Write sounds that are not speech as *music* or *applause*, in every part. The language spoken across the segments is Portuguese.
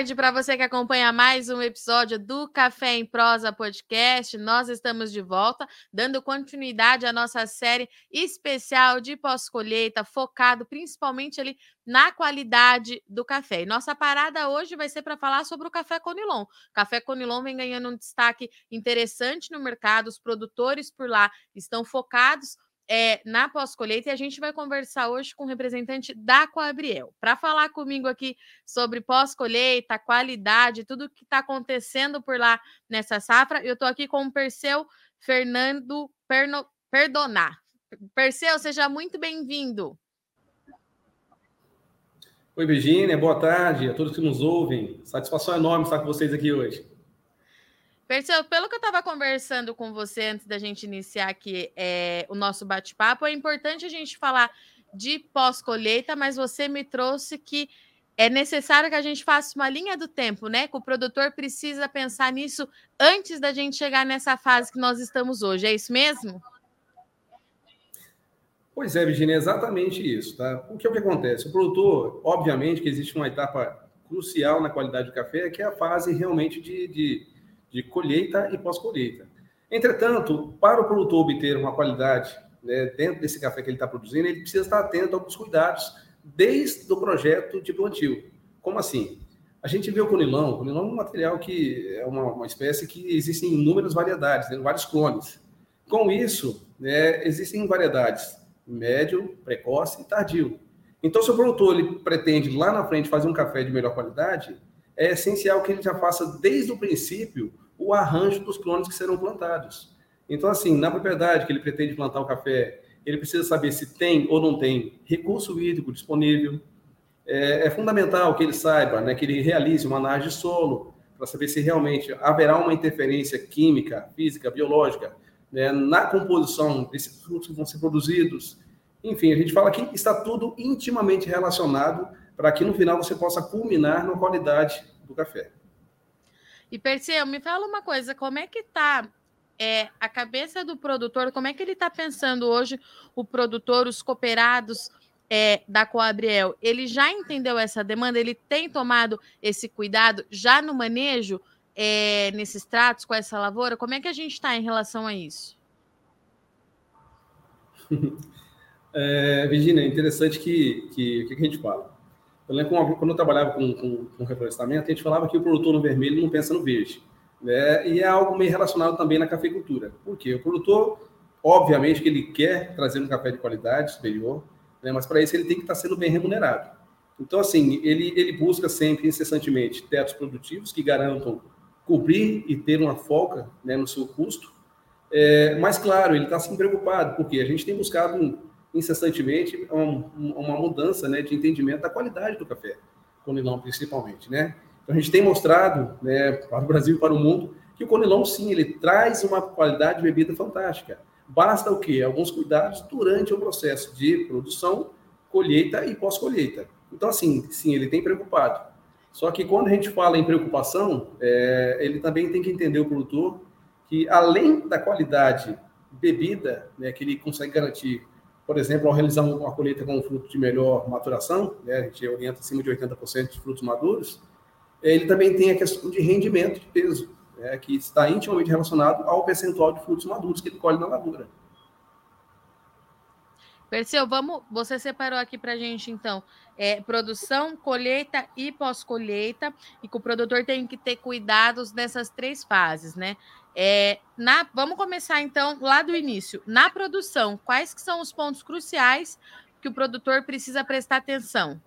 Tarde para você que acompanha mais um episódio do Café em Prosa Podcast. Nós estamos de volta, dando continuidade à nossa série especial de pós-colheita, focado principalmente ali na qualidade do café. E nossa parada hoje vai ser para falar sobre o café Conilon. O café Conilon vem ganhando um destaque interessante no mercado, os produtores por lá estão focados é, na pós-colheita e a gente vai conversar hoje com o representante da Coabriel para falar comigo aqui sobre pós-colheita, qualidade, tudo que está acontecendo por lá nessa safra. Eu estou aqui com o Perseu Fernando Perno, Perdonar. Perseu, seja muito bem-vindo. Oi, Virginia, boa tarde a todos que nos ouvem. Satisfação enorme estar com vocês aqui hoje. Perseu, pelo que eu estava conversando com você antes da gente iniciar aqui é, o nosso bate-papo, é importante a gente falar de pós-colheita, mas você me trouxe que é necessário que a gente faça uma linha do tempo, né? Que o produtor precisa pensar nisso antes da gente chegar nessa fase que nós estamos hoje. É isso mesmo? Pois é, Virginia, é exatamente isso, tá? O que é o que acontece? O produtor, obviamente, que existe uma etapa crucial na qualidade do café, que é a fase realmente de, de de colheita e pós-colheita. Entretanto, para o produtor obter uma qualidade né, dentro desse café que ele está produzindo, ele precisa estar atento a alguns cuidados desde o projeto de plantio. Como assim? A gente vê o conilão. O conilão é um material que é uma, uma espécie que existem inúmeras variedades, né, vários clones. Com isso, né, existem variedades médio, precoce e tardio. Então, se o produtor ele pretende lá na frente fazer um café de melhor qualidade, é essencial que ele já faça desde o princípio o arranjo dos clones que serão plantados. Então, assim, na propriedade que ele pretende plantar o café, ele precisa saber se tem ou não tem recurso hídrico disponível. É, é fundamental que ele saiba, né, que ele realize uma análise de solo para saber se realmente haverá uma interferência química, física, biológica né, na composição desses frutos que vão ser produzidos. Enfim, a gente fala que está tudo intimamente relacionado para que no final você possa culminar na qualidade do café. E Perseu, me fala uma coisa, como é que está é, a cabeça do produtor, como é que ele está pensando hoje, o produtor, os cooperados é, da Coabriel? Ele já entendeu essa demanda? Ele tem tomado esse cuidado já no manejo é, nesses tratos com essa lavoura? Como é que a gente está em relação a isso? *laughs* É, Virginia, é interessante que, que, que a gente fala. Eu lembro quando eu trabalhava com, com, com reflorestamento, a gente falava que o produtor no vermelho não pensa no verde. Né? E é algo meio relacionado também na cafeicultura. Por quê? O produtor, obviamente, que ele quer trazer um café de qualidade superior, né? mas para isso ele tem que estar sendo bem remunerado. Então, assim, ele, ele busca sempre, incessantemente, tetos produtivos que garantam cobrir e ter uma folga né, no seu custo. É, mas, claro, ele está sempre preocupado, porque a gente tem buscado um, incessantemente uma mudança né, de entendimento da qualidade do café, Conilon principalmente, né? Então a gente tem mostrado, né, para o Brasil e para o mundo, que o Conilon sim, ele traz uma qualidade de bebida fantástica. Basta o quê? Alguns cuidados durante o processo de produção, colheita e pós-colheita. Então assim, sim, ele tem preocupado. Só que quando a gente fala em preocupação, é, ele também tem que entender o produtor que além da qualidade bebida, né, que ele consegue garantir por exemplo, ao realizar uma colheita com um fruto de melhor maturação, né, a gente orienta acima de 80% de frutos maduros, ele também tem a questão de rendimento de peso, né, que está intimamente relacionado ao percentual de frutos maduros que ele colhe na lavoura. Perseu, vamos. Você separou aqui para a gente, então, é, produção, colheita e pós-colheita, e que o produtor tem que ter cuidados nessas três fases, né? É, na, vamos começar então lá do início. Na produção, quais que são os pontos cruciais que o produtor precisa prestar atenção?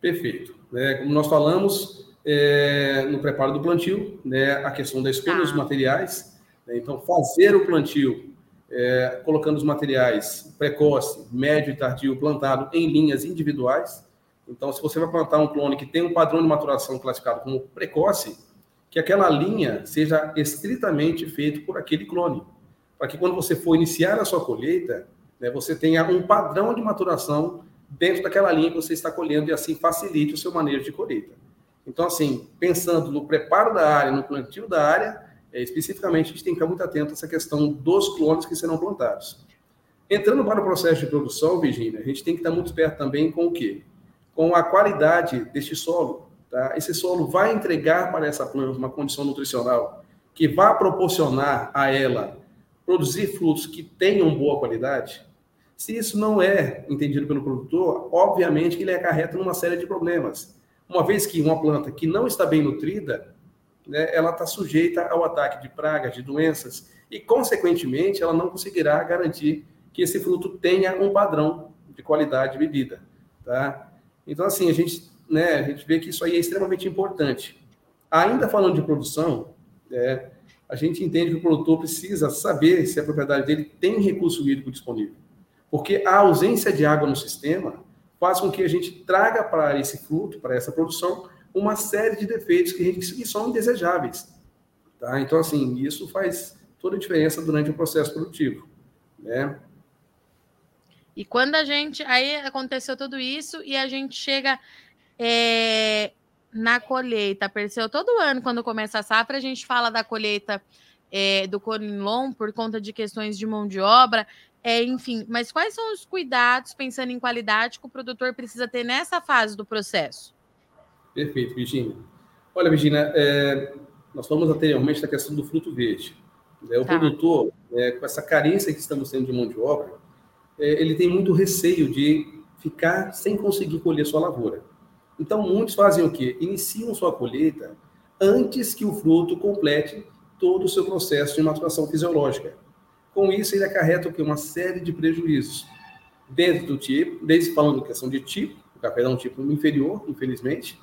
Perfeito. É, como nós falamos é, no preparo do plantio, né, a questão da escolha dos ah. materiais. Né, então, fazer o plantio é, colocando os materiais precoce, médio e tardio plantado em linhas individuais. Então, se você vai plantar um clone que tem um padrão de maturação classificado como precoce, que aquela linha seja estritamente feita por aquele clone, para que quando você for iniciar a sua colheita, né, você tenha um padrão de maturação dentro daquela linha que você está colhendo e assim facilite o seu manejo de colheita. Então, assim, pensando no preparo da área, no plantio da área, é, especificamente a gente tem que ficar muito atento a essa questão dos clones que serão plantados. Entrando para o processo de produção, Virginia, a gente tem que estar muito perto também com o quê? Com a qualidade deste solo. Tá? Esse solo vai entregar para essa planta uma condição nutricional que vai proporcionar a ela produzir frutos que tenham boa qualidade? Se isso não é entendido pelo produtor, obviamente que ele acarreta numa série de problemas. Uma vez que uma planta que não está bem nutrida, né, ela está sujeita ao ataque de pragas, de doenças, e, consequentemente, ela não conseguirá garantir que esse fruto tenha um padrão de qualidade de bebida. Tá? Então, assim, a gente, né, a gente vê que isso aí é extremamente importante. Ainda falando de produção, é, a gente entende que o produtor precisa saber se a propriedade dele tem recurso hídrico disponível. Porque a ausência de água no sistema faz com que a gente traga para esse fruto, para essa produção, uma série de defeitos que, gente, que são indesejáveis. Tá? Então, assim, isso faz toda a diferença durante o processo produtivo. Né? E quando a gente. Aí aconteceu tudo isso e a gente chega é, na colheita. Percebeu? Todo ano, quando começa a safra, a gente fala da colheita é, do Conilon por conta de questões de mão de obra. É, enfim, mas quais são os cuidados, pensando em qualidade, que o produtor precisa ter nessa fase do processo? Perfeito, Virginia. Olha, Virginia, é, nós falamos anteriormente da questão do fruto verde. É, o tá. produtor, é, com essa carência que estamos tendo de mão de obra, ele tem muito receio de ficar sem conseguir colher sua lavoura. Então, muitos fazem o quê? Iniciam sua colheita antes que o fruto complete todo o seu processo de maturação fisiológica. Com isso, ele acarreta o quê? Uma série de prejuízos. Dentro do tipo, desde falando questão de tipo, o café dá um tipo inferior, infelizmente,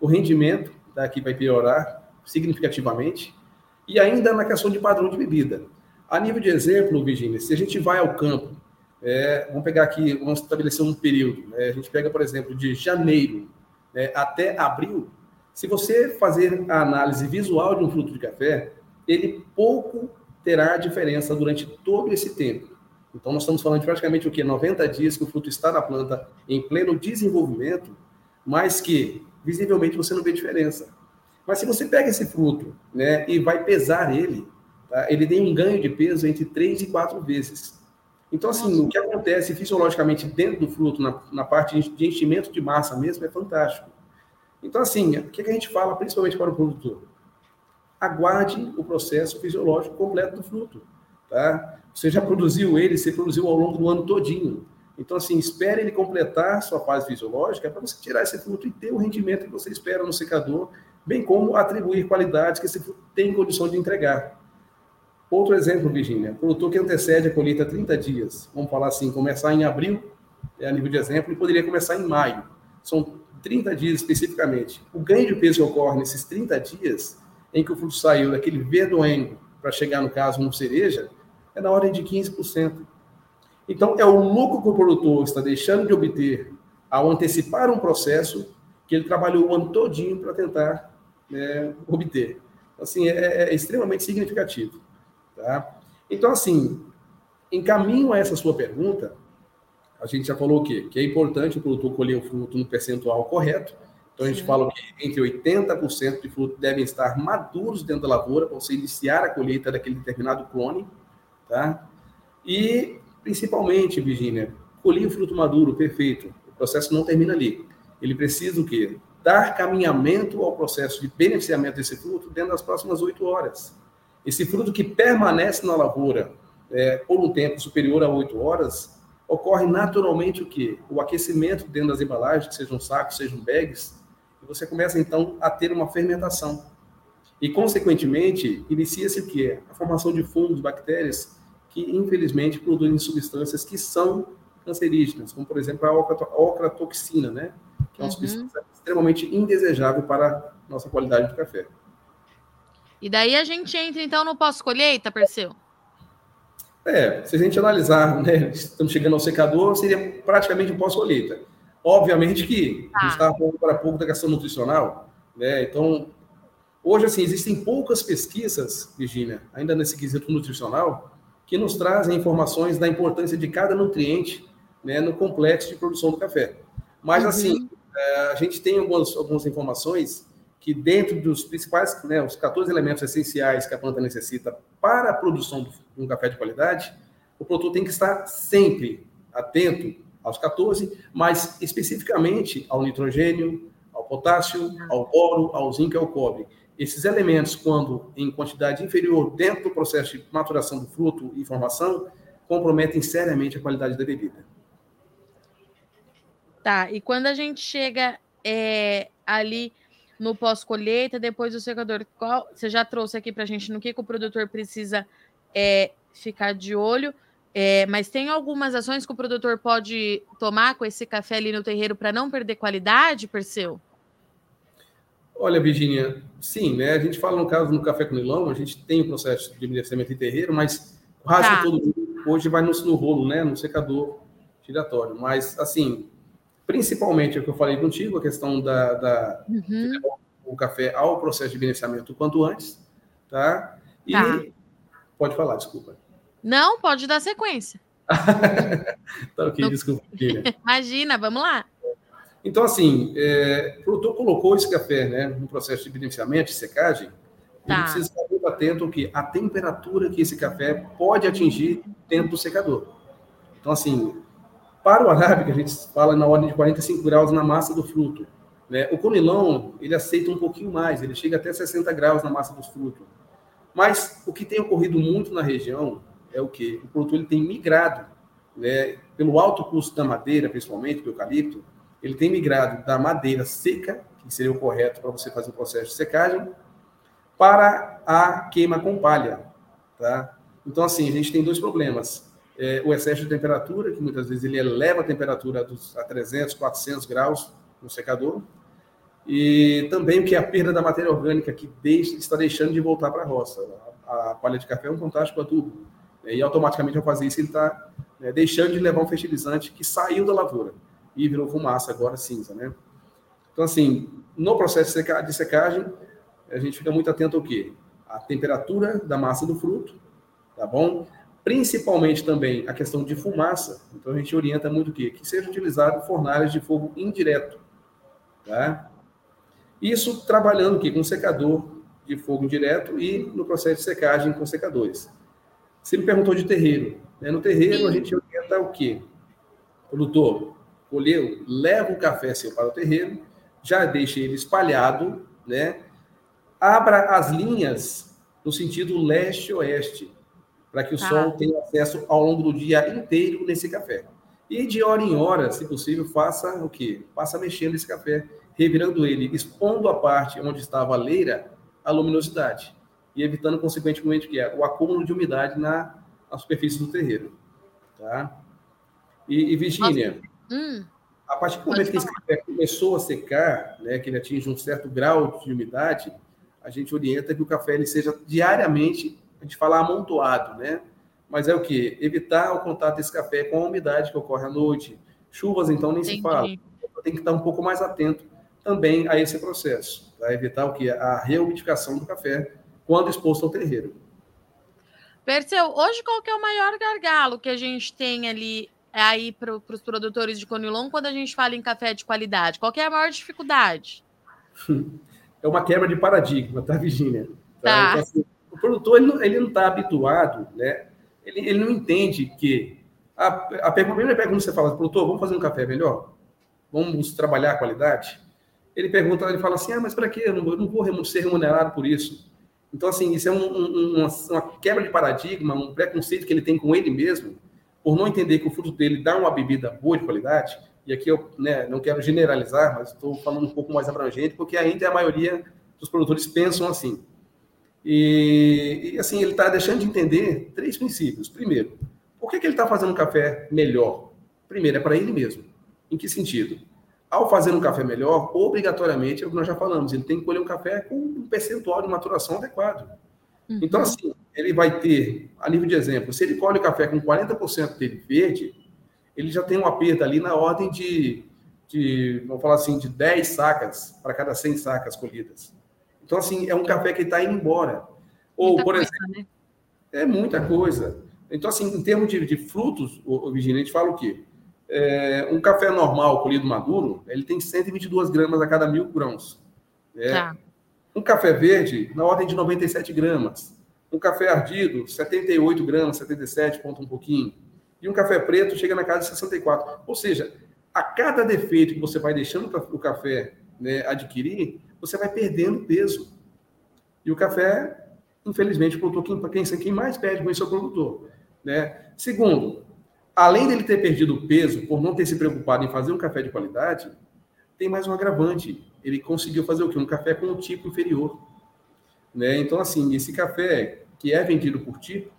o rendimento daqui vai piorar significativamente, e ainda na questão de padrão de bebida. A nível de exemplo, Virginia, se a gente vai ao campo, é, vamos pegar aqui, vamos estabelecer um período, né? a gente pega, por exemplo, de janeiro né, até abril, se você fazer a análise visual de um fruto de café, ele pouco terá diferença durante todo esse tempo. Então, nós estamos falando de praticamente o que? 90 dias que o fruto está na planta em pleno desenvolvimento, mas que visivelmente você não vê diferença. Mas se você pega esse fruto né, e vai pesar ele, tá, ele tem um ganho de peso entre 3 e 4 vezes. Então, assim, o que acontece fisiologicamente dentro do fruto, na, na parte de enchimento de massa mesmo, é fantástico. Então, assim, o que a gente fala principalmente para o produtor? Aguarde o processo fisiológico completo do fruto. Tá? Você já produziu ele, você produziu ao longo do ano todinho. Então, assim, espere ele completar sua fase fisiológica para você tirar esse fruto e ter o rendimento que você espera no secador, bem como atribuir qualidades que esse fruto tem condição de entregar. Outro exemplo, Virginia, produtor que antecede a colheita 30 dias, vamos falar assim, começar em abril, é a nível de exemplo, e poderia começar em maio. São 30 dias especificamente. O ganho de peso que ocorre nesses 30 dias, em que o fruto saiu daquele verdoengo para chegar, no caso, uma cereja, é na ordem de 15%. Então, é o lucro que o produtor está deixando de obter ao antecipar um processo que ele trabalhou o ano todinho para tentar né, obter. Assim, é, é, extremamente significativo. Tá? Então, assim, em caminho a essa sua pergunta, a gente já falou o quê? Que é importante o produtor colher o fruto no percentual correto. Então, a gente Sim. fala que entre 80% de fruto devem estar maduros dentro da lavoura para você iniciar a colheita daquele determinado clone. Tá? E Principalmente, Virginia, colher o fruto maduro, perfeito. O processo não termina ali. Ele precisa o quê? Dar caminhamento ao processo de beneficiamento desse fruto dentro das próximas oito horas. Esse fruto que permanece na lavoura é, por um tempo superior a oito horas, ocorre naturalmente o quê? O aquecimento dentro das embalagens, que sejam sacos, sejam bags, e você começa então a ter uma fermentação. E, consequentemente, inicia-se o quê? A formação de fungos, bactérias, que infelizmente produzem substâncias que são cancerígenas, como por exemplo a ocratoxina, né? Que é uma uhum. substância extremamente indesejável para a nossa qualidade de café. E daí a gente entra então no pós-colheita, Perseu? É, se a gente analisar, *laughs* né, estamos chegando ao secador, seria praticamente um pós-colheita. Obviamente que tá. a gente estava falando para pouco da questão nutricional, né? Então, hoje assim existem poucas pesquisas, Virginia, ainda nesse quesito nutricional, que nos trazem informações da importância de cada nutriente né, no complexo de produção do café. Mas, assim, uhum. assim, a gente tem algumas, algumas informações que dentro dos principais, né, os 14 elementos essenciais que a planta necessita para a produção de um café de qualidade, o produtor tem que estar sempre atento aos 14, mas especificamente ao nitrogênio, ao potássio, ao boro, ao zinco e ao cobre. Esses elementos, quando em quantidade inferior dentro do processo de maturação do fruto e formação, comprometem seriamente a qualidade da bebida. Tá, e quando a gente chega é, ali no pós-colheita, depois do secador, qual, você já trouxe aqui para a gente no que, que, o produtor precisa é, ficar de olho, é, mas tem algumas ações que o produtor pode tomar com esse café ali no terreiro para não perder qualidade, Perseu? Olha, Virginia, sim, né? A gente fala no caso no café com milão, a gente tem o processo de envelhecimento em terreiro, mas quase tá. todo mundo hoje vai no, no rolo, né? No secador giratório. Mas, assim, principalmente o que eu falei contigo, a questão da, da uhum. o café ao processo de beneficiamento o quanto antes, tá? E tá. pode falar, desculpa. Não, pode dar sequência. *laughs* tá ok, desculpa. *laughs* Imagina, vamos lá. Então, assim, é, o produtor colocou esse café né, no processo de beneficiamento, de secagem, tá. ele precisa estar muito atento que a temperatura que esse café pode atingir dentro do secador. Então, assim, para o arábica, a gente fala na ordem de 45 graus na massa do fruto. Né? O conilão, ele aceita um pouquinho mais, ele chega até 60 graus na massa dos frutos. Mas o que tem ocorrido muito na região é o que? O produtor ele tem migrado, né, pelo alto custo da madeira, principalmente do eucalipto, ele tem migrado da madeira seca, que seria o correto para você fazer o processo de secagem, para a queima com palha. Tá? Então, assim, a gente tem dois problemas. É, o excesso de temperatura, que muitas vezes ele eleva a temperatura a 300, 400 graus no secador, e também o que é a perda da matéria orgânica, que deixa, está deixando de voltar para a roça. A, palha de café é um fantástico adubo, né? e automaticamente ao fazer isso ele está né, deixando de levar um fertilizante que saiu da lavoura e virou fumaça, agora cinza, né? Então, assim, no processo de secagem, a gente fica muito atento ao quê? A temperatura da massa do fruto, tá bom? Principalmente também a questão de fumaça. Então, a gente orienta muito o quê? Que seja utilizado fornalhas de fogo indireto, tá? Isso trabalhando aqui com secador de fogo indireto e no processo de secagem com secadores. Você me perguntou de terreiro. Né? No terreiro, a gente orienta o quê? Produtor, colheu, leva o café seu para o terreno, já deixa ele espalhado, né? Abra as linhas no sentido leste-oeste, para que o tá. sol tenha acesso ao longo do dia inteiro nesse café. E de hora em hora, se possível, faça o quê? Faça mexendo esse café, revirando ele, expondo a parte onde estava a leira a luminosidade e evitando, consequentemente, que é o acúmulo de umidade na, na superfície do terreiro. Tá? E, e Virgínia, Hum, a partir do momento que esse café começou a secar, né, que ele atinge um certo grau de umidade, a gente orienta que o café ele seja diariamente, a gente fala amontoado, né? Mas é o que? Evitar o contato desse café com a umidade que ocorre à noite. Chuvas, então, nem Entendi. se fala. Tem que estar um pouco mais atento também a esse processo, para evitar o que? A reumidificação do café quando exposto ao terreiro. Perseu, hoje qual que é o maior gargalo que a gente tem ali é aí para os produtores de conilon quando a gente fala em café de qualidade? Qual é a maior dificuldade? *laughs* É uma quebra de paradigma, tá, Virginia? Tá? tá. Então, assim, o produtor ele não está habituado, né? Ele, ele não entende que a, a primeira pergunta que você fala, produtor, vamos fazer um café melhor? Vamos trabalhar a qualidade? Ele pergunta, ele fala assim, ah, mas para quê? Eu não, eu não vou ser remunerado por isso. Então, assim, isso é um, um, uma, uma quebra de paradigma, um preconceito que ele tem com ele mesmo, por não entender que o fruto dele dá uma bebida boa de qualidade, e aqui eu né, não quero generalizar, mas estou falando um pouco mais abrangente, porque ainda a maioria dos produtores pensam assim. E, e assim, ele está deixando de entender três princípios. Primeiro, por que, que ele está fazendo um café melhor? Primeiro, é para ele mesmo. Em que sentido? Ao fazer um café melhor, obrigatoriamente, é o que nós já falamos, ele tem que colher um café com um percentual de maturação adequado. Uhum. Então, assim, ele vai ter, a nível de exemplo, se ele colhe o café com 40% dele verde, ele já tem uma perda ali na ordem de, de vamos falar assim, de 10 sacas para cada 100 sacas colhidas. Então, assim, é um café que está indo embora. Ou, muita por exemplo, né? é muita coisa. Então, assim, em termos de, de frutos, o, o Virginia, a gente fala o quê? É, um café normal colhido maduro, ele tem 122 gramas a cada mil grãos. Né? Tá. Um café verde, na ordem de 97 gramas. Um café ardido, 78 gramas, 77, ponto um pouquinho. E um café preto chega na casa de 64. Ou seja, a cada defeito que você vai deixando o café né, adquirir, você vai perdendo peso. E o café, infelizmente, o quem, quem mais perde com isso é o produtor. Né? Segundo, além dele ter perdido peso por não ter se preocupado em fazer um café de qualidade, tem mais um agravante. Ele conseguiu fazer o quê? Um café com um tipo inferior. Né? Então, assim, esse café que é vendido por tipo,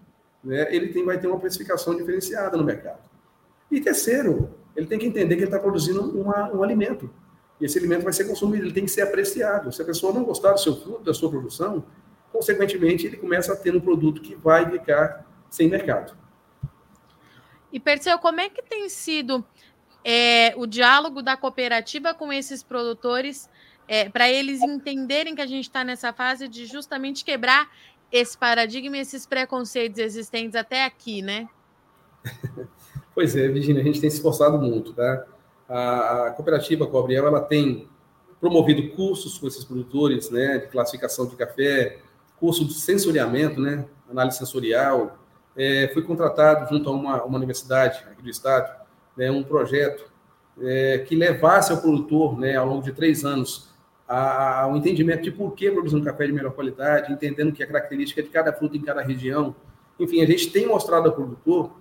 né, ele tem, vai ter uma precificação diferenciada no mercado. E terceiro, ele tem que entender que ele está produzindo uma, um alimento. E esse alimento vai ser consumido, ele tem que ser apreciado. Se a pessoa não gostar do seu fruto, da sua produção, consequentemente, ele começa a ter um produto que vai ficar sem mercado. E Perseu, como é que tem sido é, o diálogo da cooperativa com esses produtores é, para eles entenderem que a gente está nessa fase de justamente quebrar esse paradigma e esses preconceitos existentes até aqui, né? *laughs* Pois é, Virginia, a gente tem se esforçado muito, tá? A, a cooperativa Cobriel, ela tem promovido cursos com esses produtores, né, de classificação de café, curso de sensoriamento, né, análise sensorial. É, fui contratado junto a uma, uma universidade aqui do estado, né, um projeto é, que levasse ao produtor, né, ao longo de três anos, ao entendimento de por que produzir um café de melhor qualidade, entendendo que a característica de cada fruta em cada região. Enfim, a gente tem mostrado ao produtor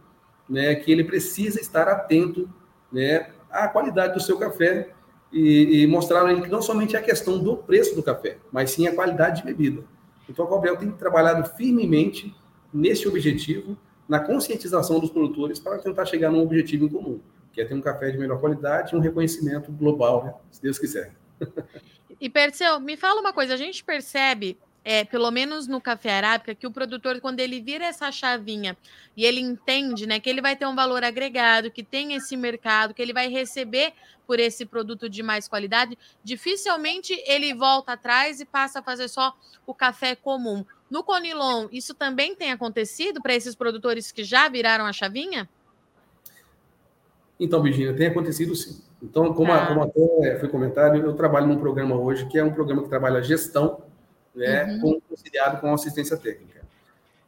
né, que ele precisa estar atento né, à qualidade do seu café e, e mostrar ele que não somente é a questão do preço do café, mas sim a qualidade de bebida. Então, a Cobel tem trabalhado firmemente nesse objetivo, na conscientização dos produtores para tentar chegar num objetivo em comum, que é ter um café de melhor qualidade e um reconhecimento global, né, se Deus quiser. E Perseu, me fala uma coisa, a gente percebe, é, pelo menos no café arábica, que o produtor, quando ele vira essa chavinha e ele entende né, que ele vai ter um valor agregado, que tem esse mercado, que ele vai receber por esse produto de mais qualidade, dificilmente ele volta atrás e passa a fazer só o café comum. No Conilon, isso também tem acontecido para esses produtores que já viraram a chavinha? Então, Virginia, tem acontecido sim. Então, como, ah. como até foi comentado, eu trabalho num programa hoje que é um programa que trabalha gestão, né, uhum. conciliado com assistência técnica.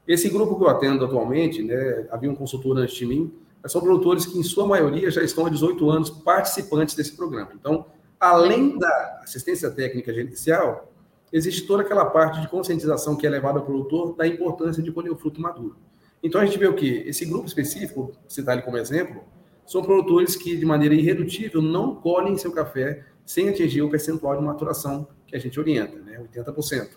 Esse grupo que eu atendo atualmente, né, havia um consultor antes de mim, são produtores que, em sua maioria, já estão há 18 anos participantes desse programa. Então, além da assistência técnica gerencial, existe toda aquela parte de conscientização que é levada ao produtor da importância de colher o fruto maduro. Então, a gente vê o quê? Esse grupo específico, citar ele como exemplo, são produtores que, de maneira irredutível, não colhem seu café sem atingir o percentual de maturação que a gente orienta, né? 80%.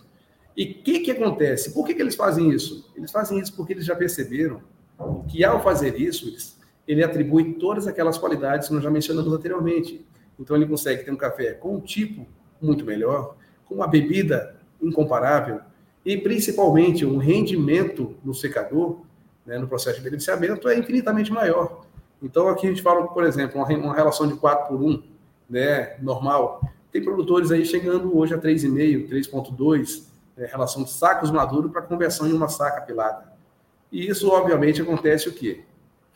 E o que, que acontece? Por que, que eles fazem isso? Eles fazem isso porque eles já perceberam que, ao fazer isso, eles, ele atribui todas aquelas qualidades que nós já mencionamos anteriormente. Então, ele consegue ter um café com um tipo muito melhor, com uma bebida incomparável e, principalmente, um rendimento no secador, né, no processo de beneficiamento, é infinitamente maior. Então, aqui a gente fala, por exemplo, uma, relação de 4 por 1, né, normal. Tem produtores aí chegando hoje a 3,5, 3,2, né, relação de sacos maduros para conversão em uma saca pilada. E isso, obviamente, acontece o quê?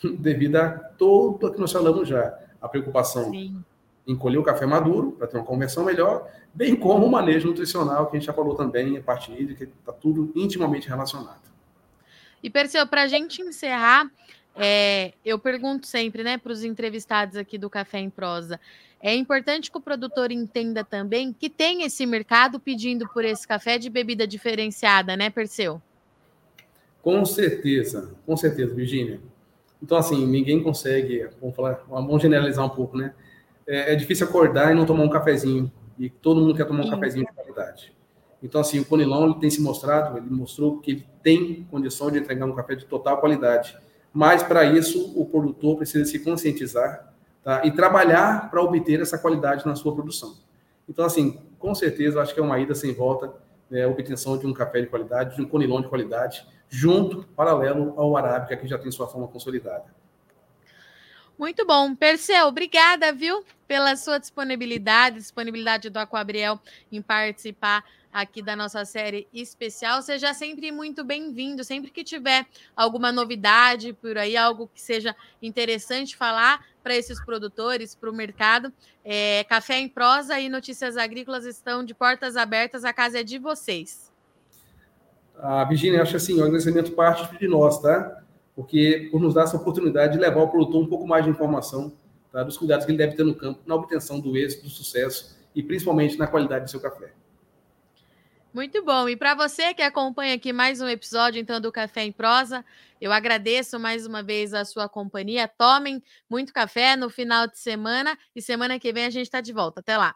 *laughs* Devido a tudo o que nós falamos já. A preocupação Sim. em colher o café maduro, para ter uma conversão melhor, bem como o manejo nutricional, que a gente já falou também, a parte hídrica, está tudo intimamente relacionado. E, Perseu, para a gente encerrar, é, eu pergunto sempre, né, para os entrevistados aqui do Café em Prosa, é importante que o produtor entenda também que tem esse mercado pedindo por esse café de bebida diferenciada, né, Perseu? Com certeza, com certeza, Virginia. Então, assim, ninguém consegue, vamos falar, vamos generalizar um pouco, né? É, é difícil acordar e não tomar um cafezinho. E todo mundo quer tomar um Sim. cafezinho de qualidade. Então, assim, o Conilon ele tem se mostrado, ele mostrou que ele tem condição de entregar um café de total qualidade mas para isso o produtor precisa se conscientizar tá? e trabalhar para obter essa qualidade na sua produção. Então, assim, com certeza, acho que é uma ida sem volta né, a obtenção de um café de qualidade, de um conilon de qualidade, junto, paralelo ao arábica, que já tem sua forma consolidada. Muito bom. Perseu, obrigada, viu, pela sua disponibilidade, disponibilidade do Aquabriel em participar aqui da nossa série especial. Seja sempre muito bem-vindo. Sempre que tiver alguma novidade por aí, algo que seja interessante falar para esses produtores, para o mercado, é, Café em Prosa e Notícias Agrícolas estão de portas abertas. A casa é de vocês. A Virginia, acho assim, o agradecimento parte de nós, tá? Porque por nos dar essa oportunidade de levar o produtor um pouco mais de informação tá? dos cuidados que ele deve ter no campo, na obtenção do êxito, do sucesso e principalmente na qualidade do seu café. Muito bom. E para você que acompanha aqui mais um episódio então do Café em Prosa, eu agradeço mais uma vez a sua companhia. Tomem muito café no final de semana e semana que vem a gente está de volta. Até lá.